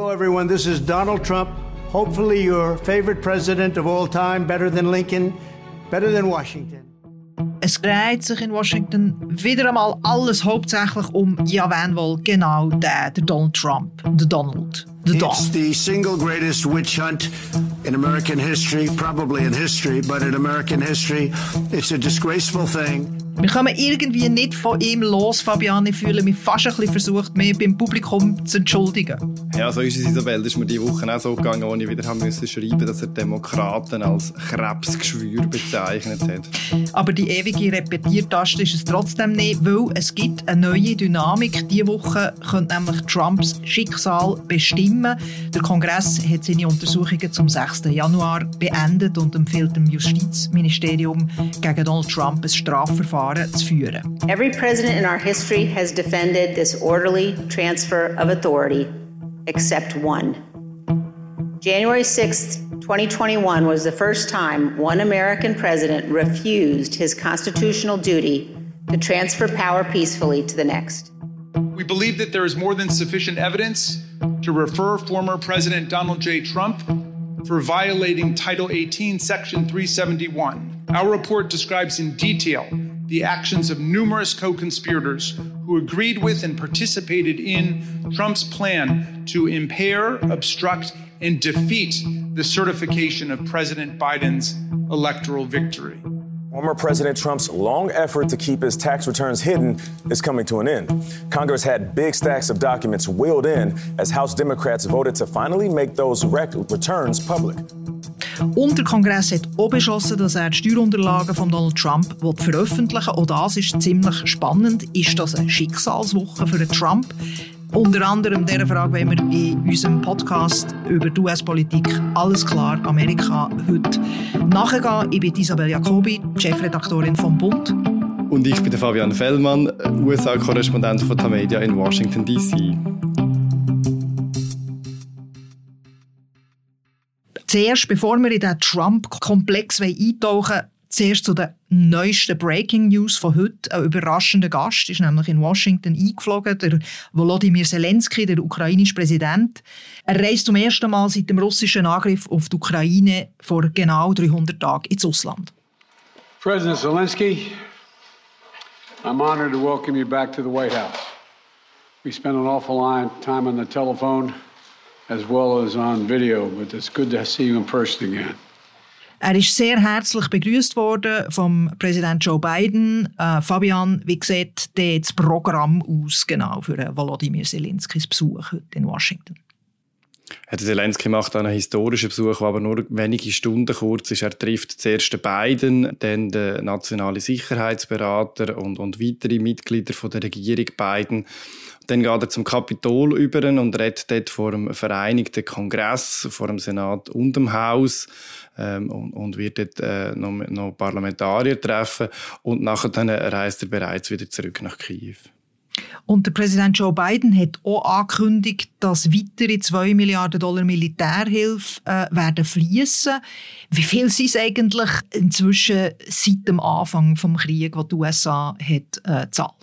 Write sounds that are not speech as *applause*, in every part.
Hello, everyone. This is Donald Trump. Hopefully, your favorite president of all time, better than Lincoln, better than Washington. Es dreht sich in Washington wieder einmal alles hauptsächlich um, ja, wen wohl genau der, der Donald Trump, der Donald. The it's the single greatest witch hunt in American history, probably in history, but in American history, it's a disgraceful thing. Wir kommen irgendwie nicht von ihm los, Fabian. Ich fühle mich fast ein bisschen versucht, mich beim Publikum zu entschuldigen. Ja, so ist es, Isabel. Das ist mir diese Woche auch so gegangen, wo ich wieder haben müssen schreiben dass er Demokraten als Krebsgeschwür bezeichnet hat. Aber die ewige Repetiertaste ist es trotzdem nicht, weil es gibt eine neue Dynamik. Diese Woche könnte nämlich Trumps Schicksal bestimmen. Der Kongress hat seine Untersuchungen zum 6. Januar beendet und empfiehlt dem Justizministerium gegen Donald Trump ein Strafverfahren Verfahren zu führen. Every president in our history has defended this orderly transfer of authority, except one. January 6, 2021 was the first time one American president refused his constitutional duty to transfer power peacefully to the next. We believe that there is more than sufficient evidence to refer former President Donald J. Trump for violating Title 18, Section 371. Our report describes in detail the actions of numerous co conspirators who agreed with and participated in Trump's plan to impair, obstruct, and defeat the certification of President Biden's electoral victory. Former President Trump's long effort to keep his tax returns hidden is coming to an end. Congress had big stacks of documents wheeled in as House Democrats voted to finally make those returns public. Und der Kongress hat auch beschlossen, dass er die Steuerunterlagen von Donald Trump veröffentlichen will. Auch das ist ziemlich spannend. Ist das eine Schicksalswoche für Trump? Unter anderem dieser Frage wollen wir in unserem Podcast über die US-Politik «Alles klar, Amerika» heute nachgehen. Ich bin Isabel Jacobi, Chefredaktorin vom Bund. Und ich bin Fabian Fellmann, USA-Korrespondent von Tamedia in Washington, D.C. Zuerst, bevor wir in den Trump-Komplex eintauchen zuerst zu den neuesten Breaking News von heute. Ein überraschender Gast ist nämlich in Washington eingeflogen, der Volodymyr Zelensky, der ukrainische Präsident. Er reist zum ersten Mal seit dem russischen Angriff auf die Ukraine vor genau 300 Tagen ins Ausland. President Zelensky, I'm honored to welcome you back to the White House. We spent an awful lot of time on the telephone as well as on video, but it's good to see you in person again. Er ist sehr herzlich begrüßt worden vom Präsident Joe Biden. Äh, Fabian, wie sieht das Programm aus genau für Volodymyr Zelenskys Besuch heute in Washington? Herr Zelensky macht einen historischen Besuch, der aber nur wenige Stunden kurz ist. Er trifft zuerst den Biden, dann den nationalen Sicherheitsberater und, und weitere Mitglieder von der Regierung Biden. Dann geht er zum Kapitol über und redet dort vor dem Vereinigten Kongress, vor dem Senat und dem Haus ähm, und, und, wird dort äh, noch, noch Parlamentarier treffen. Und nachher dann reist er bereits wieder zurück nach Kiew. Und der Präsident Joe Biden hat auch angekündigt, dass weitere 2 Milliarden Dollar Militärhilfe äh, werden fließen. Wie viel sind es eigentlich inzwischen seit dem Anfang des Krieges, den die USA hat, äh, zahlt?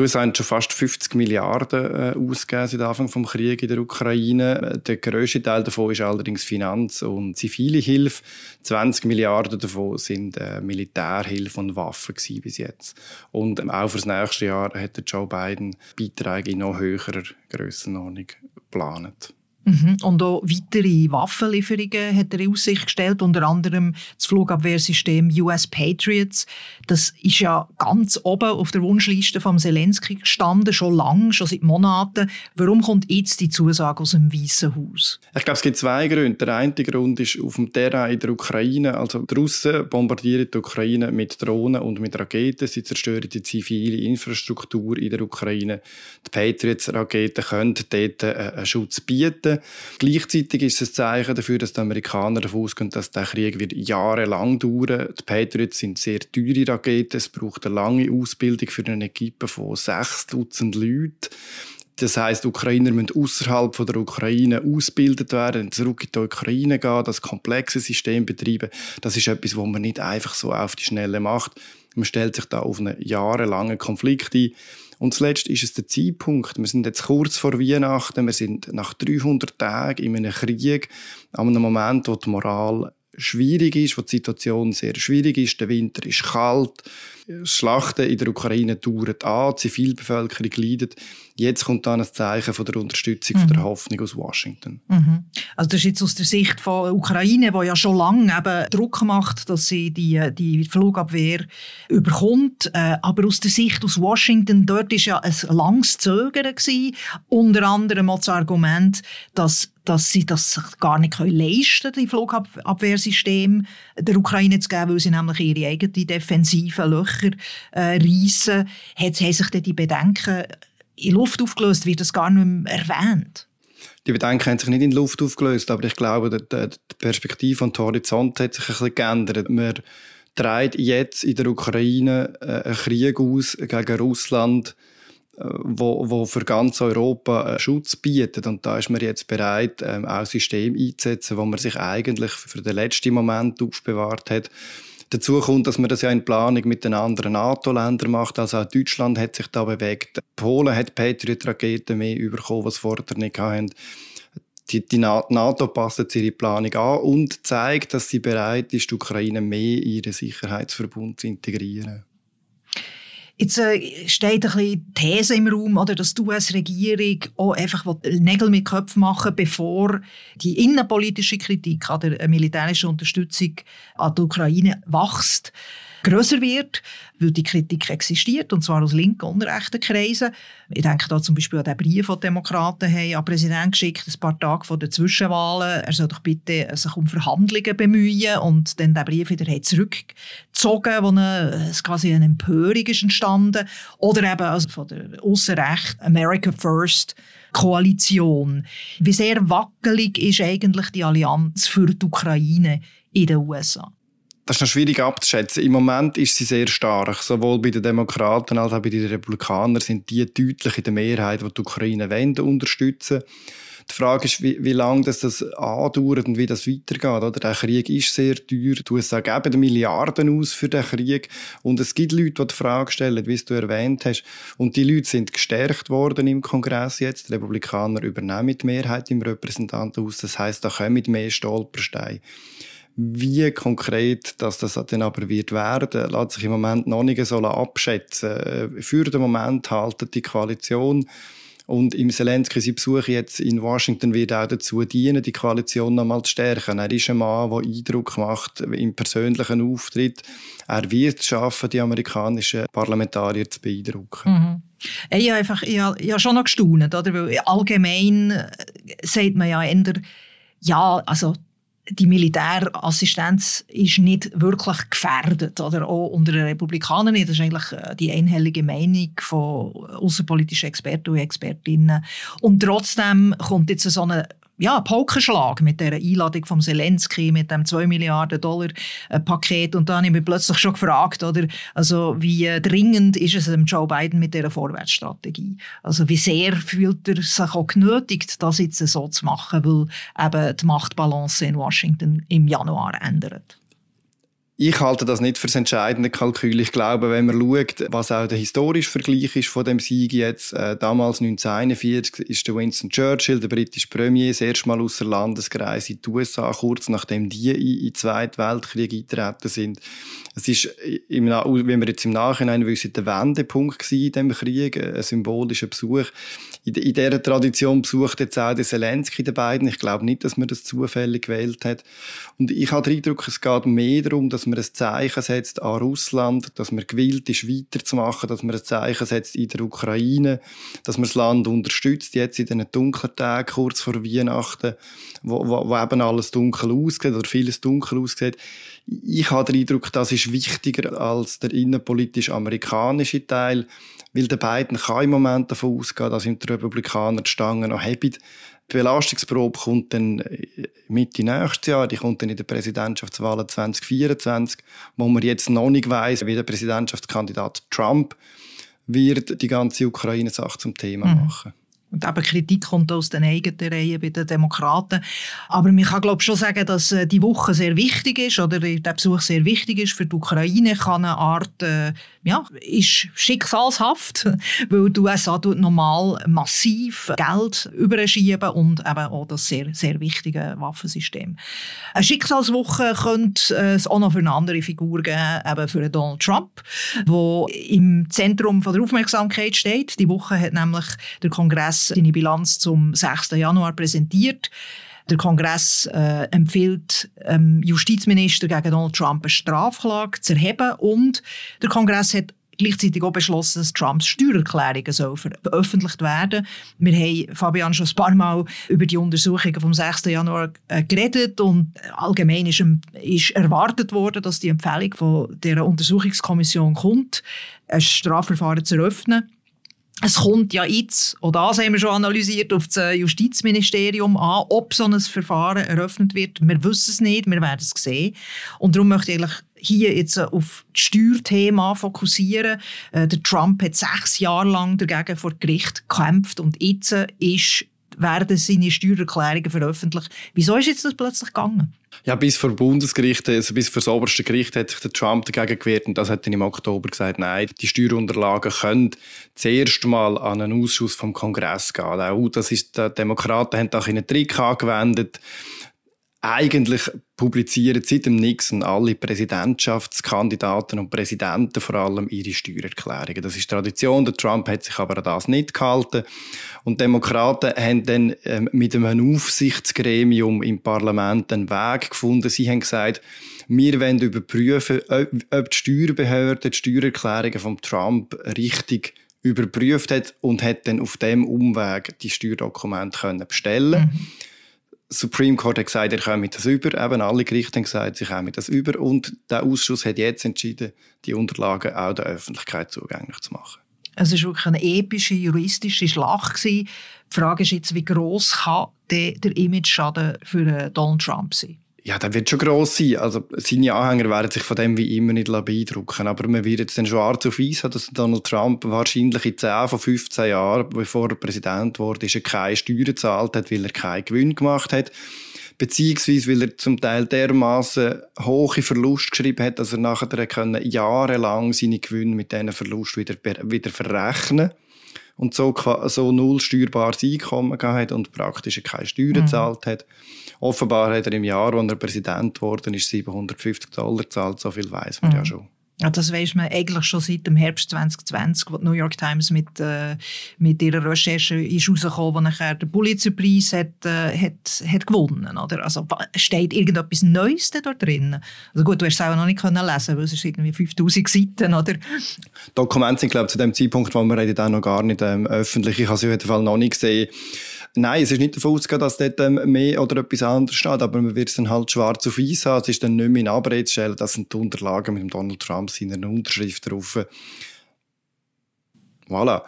USA haben schon fast 50 Milliarden äh, ausgegeben seit Anfang des Krieges in der Ukraine. Der grösste Teil davon ist allerdings Finanz- und zivile Hilfe. 20 Milliarden davon sind äh, Militärhilfe und Waffen bis jetzt. Und ähm, auch für das nächste Jahr hat Joe Biden Beiträge in noch höherer Grössenordnung geplant. Mhm. Und auch weitere Waffenlieferungen hat er in Aussicht gestellt, unter anderem das Flugabwehrsystem US Patriots. Das ist ja ganz oben auf der Wunschliste von Zelensky gestanden, schon lange, schon seit Monaten. Warum kommt jetzt die Zusage aus dem Weißen Haus? Ich glaube, es gibt zwei Gründe. Der eine Grund ist auf dem Terrain in der Ukraine. Also die Russen bombardieren die Ukraine mit Drohnen und mit Raketen. Sie zerstören die zivile Infrastruktur in der Ukraine. Die Patriots-Raketen können dort äh, einen Schutz bieten. Gleichzeitig ist es ein Zeichen dafür, dass die Amerikaner davon ausgehen, dass der Krieg wird jahrelang dauern Die Patriots sind sehr teure Raketen. Es braucht eine lange Ausbildung für eine Equipe von sechs Dutzend Leuten. Das heißt, Ukrainer müssen außerhalb der Ukraine ausgebildet werden, zurück in die Ukraine gehen, das komplexe System betreiben. Das ist etwas, was man nicht einfach so auf die Schnelle macht. Man stellt sich da auf einen jahrelangen Konflikt ein. Und zuletzt ist es der Zeitpunkt. Wir sind jetzt kurz vor Weihnachten. Wir sind nach 300 Tagen in einem Krieg, an einem Moment, wo die Moral schwierig ist, wo die Situation sehr schwierig ist. Der Winter ist kalt. Schlachten in der Ukraine dauern an, die Zivilbevölkerung leidet. Jetzt kommt dann ein Zeichen von der Unterstützung, mhm. von der mhm. Hoffnung aus Washington. Mhm. Also das ist jetzt aus der Sicht von Ukraine, wo ja schon lange eben Druck macht, dass sie die, die Flugabwehr überkommt. Äh, aber aus der Sicht aus Washington, dort ist ja ein langes Zögern gewesen. Unter anderem auch das Argument, dass dass sie das gar nicht leisten können, die Flugabwehrsystem der Ukraine zu geben, weil sie nämlich ihre eigenen defensiven Löcher äh, reissen. Hat, haben sich dann die Bedenken in Luft aufgelöst? Wird das gar nicht mehr erwähnt? Die Bedenken haben sich nicht in Luft aufgelöst, aber ich glaube, die, die Perspektive und der Horizont hat sich ein bisschen geändert. Man trägt jetzt in der Ukraine äh, einen Krieg aus gegen Russland, äh, wo, wo für ganz Europa Schutz bietet. Und da ist man jetzt bereit, ähm, auch System einzusetzen, wo man sich eigentlich für den letzten Moment aufbewahrt hat. Dazu kommt, dass man das ja in Planung mit den anderen NATO-Ländern macht. Also auch Deutschland hat sich da bewegt. Polen hat Patriot-Raketen mehr bekommen, was vorher nicht hatten. Die, die NATO passt ihre Planung an und zeigt, dass sie bereit ist, die Ukraine mehr in ihren Sicherheitsverbund zu integrieren. Jetzt äh, steht ein bisschen These im Raum, oder, dass die US-Regierung auch einfach Nägel mit Köpfen machen bevor die innenpolitische Kritik an der militärischen Unterstützung an die Ukraine wächst größer wird, weil die Kritik existiert, und zwar aus linken und rechten Kreisen. Ich denke da zum Beispiel an den Brief, den die Demokraten haben an den Präsidenten geschickt, ein paar Tage vor den Zwischenwahlen. Er soll doch bitte sich um Verhandlungen bemühen und dann den Brief wieder zurückgezogen, wo eine, quasi eine Empörung ist entstanden. Oder eben also von der Aussenrecht America First Koalition. Wie sehr wackelig ist eigentlich die Allianz für die Ukraine in den USA? Das ist noch schwierig abzuschätzen. Im Moment ist sie sehr stark. Sowohl bei den Demokraten als auch bei den Republikanern sind die deutlich in der Mehrheit, die die Ukraine wollen, unterstützen. Die Frage ist, wie, wie lange das, das andauert und wie das weitergeht. Oder? Der Krieg ist sehr teuer. Die USA geben Milliarden aus für den Krieg. Und es gibt Leute, die die Frage stellen, wie du erwähnt hast. Und die Leute sind gestärkt worden im Kongress jetzt. Die Republikaner übernehmen die Mehrheit im Repräsentantenhaus. Das heißt, da kommen mehr Stolpersteine. Wie konkret dass das dann aber wird werden, lässt sich im Moment noch nicht so abschätzen. Für den Moment haltet die Koalition und im Zelensky sein Besuch jetzt in Washington wird auch dazu dienen, die Koalition noch mal zu stärken. Er ist ein Mann, der Eindruck macht im persönlichen Auftritt. Er wird es schaffen, die amerikanischen Parlamentarier zu beeindrucken. Mhm. Ich habe einfach, ich habe, ich habe schon noch gestaunt, oder? Weil allgemein äh, sagt man ja eher, ja, also die Militärassistenz ist nicht wirklich gefährdet, oder auch unter den Republikanern nicht. Das ist eigentlich äh, die einhellige Meinung von außenpolitischen Experten und Expertinnen. Und trotzdem kommt jetzt so eine ja, Pokerschlag mit der Einladung von Zelensky, mit dem 2 Milliarden Dollar äh, Paket. Und da habe ich mich plötzlich schon gefragt, oder, also wie dringend ist es dem Joe Biden mit dieser Vorwärtsstrategie? Also wie sehr fühlt er sich auch genötigt, das jetzt so zu machen, weil eben die Machtbalance in Washington im Januar ändert? Ich halte das nicht für das entscheidende Kalkül. Ich glaube, wenn man schaut, was auch der historische Vergleich ist von dem Sieg jetzt, äh, damals 1941 ist der Winston Churchill, der britische Premier, das erste Mal außer Landeskreis in die USA, kurz nachdem die in den Zweiten Weltkrieg eingetreten sind. Es ist, im, wie wir jetzt im Nachhinein wissen, der Wendepunkt in diesem Krieg, ein symbolischer Besuch. In, in dieser Tradition besucht jetzt auch der Zelensky den beiden. Ich glaube nicht, dass man das zufällig gewählt hat. Und ich habe den Eindruck, es geht mehr darum, dass man ein Zeichen setzt an Russland, dass man gewillt ist, weiterzumachen, dass man ein Zeichen setzt in der Ukraine, dass man das Land unterstützt, jetzt in diesen dunklen Tagen, kurz vor Weihnachten, wo, wo, wo eben alles dunkel aussieht oder vieles dunkel aussieht. Ich habe den Eindruck, das ist wichtiger als der innenpolitisch-amerikanische Teil, weil der Biden kann im Moment davon ausgehen, dass ihm die Republikaner die Stangen noch haben. Die Belastungsprobe kommt dann äh, Mitte nächstes Jahr, die kommt dann in der Präsidentschaftswahl 2024, wo man jetzt noch nicht weiß, wie der Präsidentschaftskandidat Trump wird die ganze Ukraine-Sache zum Thema mhm. Und eben Kritik kommt aus den eigenen Reihen bei den Demokraten. Aber man kann glaube schon sagen, dass äh, die Woche sehr wichtig ist oder der Besuch sehr wichtig ist für die Ukraine. Kann eine Art, äh, ja, ist schicksalshaft, *laughs* weil die USA normal massiv Geld überschieben und eben auch das sehr, sehr wichtige Waffensystem. Eine Schicksalswoche könnte äh, es auch noch für eine andere Figur geben, eben für Donald Trump, der im Zentrum von der Aufmerksamkeit steht. Die Woche hat nämlich der Kongress seine Bilanz zum 6. Januar präsentiert. Der Kongress äh, empfiehlt ähm, Justizminister gegen Donald Trump eine Strafklage zu erheben und der Kongress hat gleichzeitig auch beschlossen, dass Trumps Steuererklärungen soll veröffentlicht werden. Wir haben, Fabian, schon ein paar Mal über die Untersuchungen vom 6. Januar äh, geredet und allgemein ist, ist, erwartet worden, dass die Empfehlung von der Untersuchungskommission kommt, ein Strafverfahren zu eröffnen. Es kommt ja jetzt, auch das haben wir schon analysiert, auf das Justizministerium an, ob so ein Verfahren eröffnet wird. Wir wissen es nicht, wir werden es sehen. Und darum möchte ich eigentlich hier jetzt auf das Steuerthema fokussieren. Äh, der Trump hat sechs Jahre lang dagegen vor Gericht gekämpft und jetzt ist werden seine Steuererklärungen veröffentlicht. Wieso ist jetzt das plötzlich gegangen? Ja, bis vor Bundesgericht, also bis vor das oberste Gericht hat sich der Trump dagegen gewehrt und das hat dann im Oktober gesagt, nein, die Steuerunterlagen können zuerst mal an einen Ausschuss vom Kongress gehen. Auch das ist, die Demokraten haben da einen Trick angewendet, eigentlich publizieren seit dem Nixon alle Präsidentschaftskandidaten und Präsidenten vor allem ihre Steuererklärungen. Das ist Tradition. Der Trump hat sich aber an das nicht gehalten. Und Demokraten haben dann ähm, mit einem Aufsichtsgremium im Parlament einen Weg gefunden. Sie haben gesagt, wir wollen überprüfen, ob die Steuerbehörde die Steuererklärungen von Trump richtig überprüft hat und hat dann auf dem Umweg die Steuerdokumente können bestellen. Mhm. Supreme Court hat gesagt, er komme das über. Eben alle Gerichte haben gesagt, sie kommen das über. Und der Ausschuss hat jetzt entschieden, die Unterlagen auch der Öffentlichkeit zugänglich zu machen. Es war wirklich eine epische juristische Schlacht. Die Frage ist jetzt, wie gross kann der, der Image-Schaden für Donald Trump sein? Ja, der wird schon gross sein. Also, seine Anhänger werden sich von dem wie immer nicht beeindrucken. Aber man wird jetzt dann schwarz auf weiß haben, dass Donald Trump wahrscheinlich in 10 von 15 Jahren, bevor er Präsident wurde, ist er keine Steuern gezahlt hat, weil er keinen Gewinn gemacht hat. Beziehungsweise, weil er zum Teil dermaßen hohe Verlust geschrieben hat, dass er nachher können jahrelang seine Gewinne mit diesen Verlust wieder, wieder verrechnen und so, so null steuerbares Einkommen gehabt und praktisch keine Steuern mhm. gezahlt hat. Offenbar hat er im Jahr, als er Präsident geworden ist, 750 Dollar gezahlt. So viel weiß man mhm. ja schon. Ja, das weiß man eigentlich schon seit dem Herbst 2020, wo die New York Times mit, äh, mit ihrer Recherche ist rausgekommen, wo nachher der Pulitzerpreis hat, äh, hat, hat gewonnen. Oder? Also steht irgendetwas Neues da drin? Also gut, du hast es auch noch nicht können lesen, weil es ist irgendwie 5000 Seiten, oder? Dokumente sind, glaube ich, zu dem Zeitpunkt, wo wir reden, auch noch gar nicht ähm, öffentlich. Ich habe sie auf jeden Fall noch nicht gesehen. Nein, es ist nicht davon auszugehen, dass dort ähm, mehr oder etwas anderes steht, aber man wird es dann halt schwarz auf weiß haben. Es ist dann nicht mehr in Abrede stellen, das sind die Unterlagen mit dem Donald Trump seiner Unterschrift drauf. Voilà.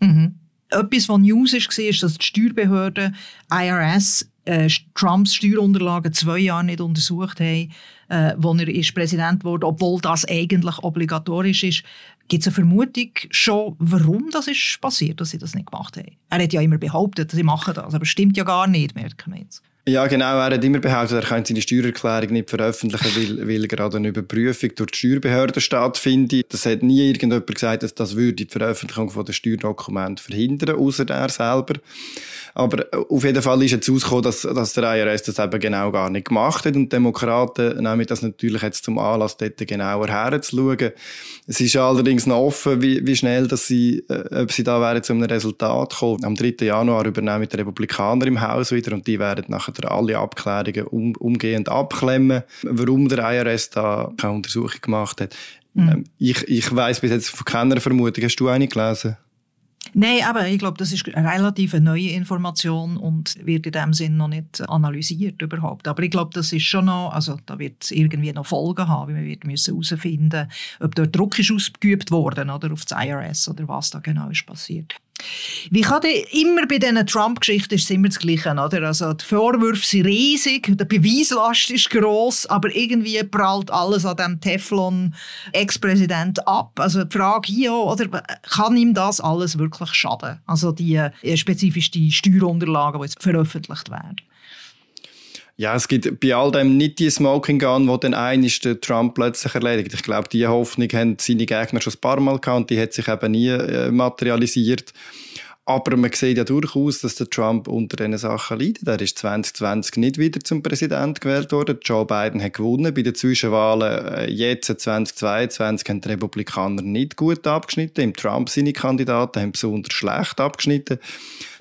Mhm. Etwas, was News war, ist, dass die Steuerbehörde IRS äh, Trumps Steuerunterlagen zwei Jahre nicht untersucht haben, äh, wo er ist Präsident wurde, obwohl das eigentlich obligatorisch ist. Gibt es eine Vermutung schon, warum das ist passiert, dass sie das nicht gemacht haben? Er hat ja immer behauptet, sie machen das, aber stimmt ja gar nicht, merken wir jetzt. Ja, genau. Er hat immer behauptet, er könnte seine Steuererklärung nicht veröffentlichen, weil, *laughs* weil gerade eine Überprüfung durch die Steuerbehörde stattfindet. Das hat nie irgendjemand gesagt, dass das würde die Veröffentlichung von der Steuerdokumente verhindern, außer er selber. Aber auf jeden Fall ist jetzt rausgekommen, dass, dass der IRS das eben genau gar nicht gemacht hat. Und Demokraten nehmen das natürlich jetzt zum Anlass, dort genauer herzuschauen. Es ist allerdings noch offen, wie, wie schnell dass sie, äh, ob sie da wären zu einem Resultat kommen. Am 3. Januar übernehmen die Republikaner im Haus wieder und die werden nachher alle Abklärungen um, umgehend abklemmen, warum der IRS da keine Untersuchung gemacht hat. Mhm. Ähm, ich ich weiß bis jetzt von keiner Vermutung. Hast du eine gelesen? Nein, aber ich glaube, das ist eine relativ neue Information und wird in dem Sinn noch nicht analysiert überhaupt. Aber ich glaube, das ist schon noch, also da wird es irgendwie noch Folgen haben, wir wird müssen herausfinden, ob dort Druck ist ausgeübt worden oder auf das IRS oder was da genau ist passiert. Wie kann denn immer bei diesen Trump-Geschichten ist es immer das Gleiche, oder? Also die Vorwürfe sind riesig, der Beweislast ist groß, aber irgendwie prallt alles an dem Teflon-Ex-Präsident ab. Also die Frage hier, oder kann ihm das alles wirklich schaden? Also die äh, spezifisch die Steuerunterlagen, die jetzt veröffentlicht werden. Ja, es gibt bei all dem nicht die Smoking Gun, wo dann einisch der Trump plötzlich erledigt. Ich glaube, diese Hoffnung haben seine Gegner schon ein paar Mal gehabt und die hat sich eben nie äh, materialisiert. Aber man sieht ja durchaus, dass der Trump unter diesen Sachen leidet. Er ist 2020 nicht wieder zum Präsident gewählt worden. Joe Biden hat gewonnen. Bei den Zwischenwahlen äh, jetzt 2022 haben die Republikaner nicht gut abgeschnitten. Im Trump seine Kandidaten haben besonders schlecht abgeschnitten.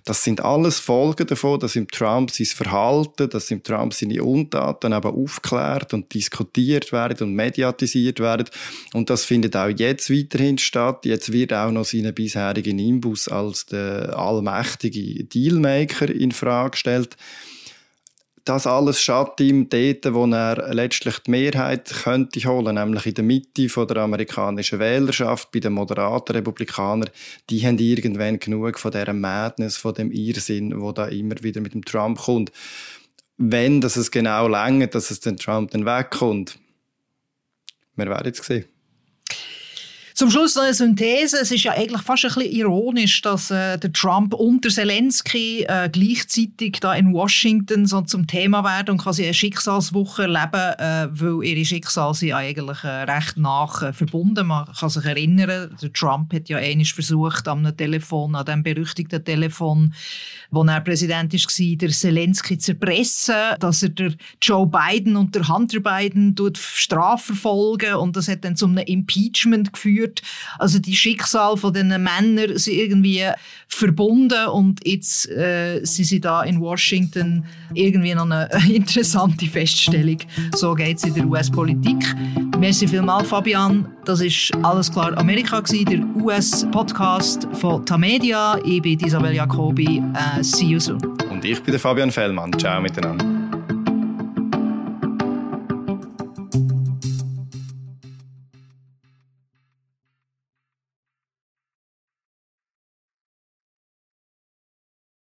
Das sind alles Folgen davon, dass im Trump sein Verhalten, dass im Trump seine Untaten eben aufklärt und diskutiert werden und mediatisiert werden. Und das findet auch jetzt weiterhin statt. Jetzt wird auch noch seine bisherigen Nimbus als der allmächtige Dealmaker in Frage gestellt das alles schadet ihm dort, wo er letztlich die Mehrheit könnte holen, nämlich in der Mitte von der amerikanischen Wählerschaft, bei den moderaten Republikanern. Die haben irgendwann genug von dieser Madness, von dem Irrsinn, wo da immer wieder mit dem Trump kommt. Wenn das es genau längert, dass es den Trump dann wegkommt, wir werden jetzt sehen. Zum Schluss noch eine Synthese. Es ist ja eigentlich fast ein bisschen ironisch, dass äh, der Trump und der Zelensky äh, gleichzeitig da in Washington so zum Thema werden und quasi eine Schicksalswoche erleben, äh, weil ihre Schicksale sind eigentlich äh, recht nach äh, verbunden. Man kann sich erinnern, der Trump hat ja einmal versucht, am Telefon, an dem berüchtigten Telefon, wo er Präsident war, der Zelensky zu erpressen, dass er der Joe Biden und der Hunter Biden strafverfolgen und das hat dann zu einem Impeachment geführt geführt. Also die Schicksal von den Männern sind irgendwie verbunden und jetzt äh, sind sie da in Washington irgendwie noch eine *laughs* interessante Feststellung. So geht es in der US-Politik. Merci vielmals, Fabian. Das ist alles klar Amerika der US-Podcast von Tamedia. Ich bin Isabel Jacobi. Uh, see you soon. Und ich bin der Fabian Fellmann. Ciao miteinander.